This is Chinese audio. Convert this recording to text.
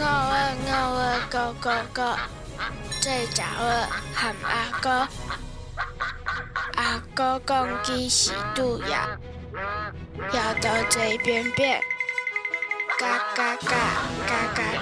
我的我的哥哥哥最早的喊阿哥，阿哥讲几时都要要到嘴边边，嘎嘎嘎。嘎嘎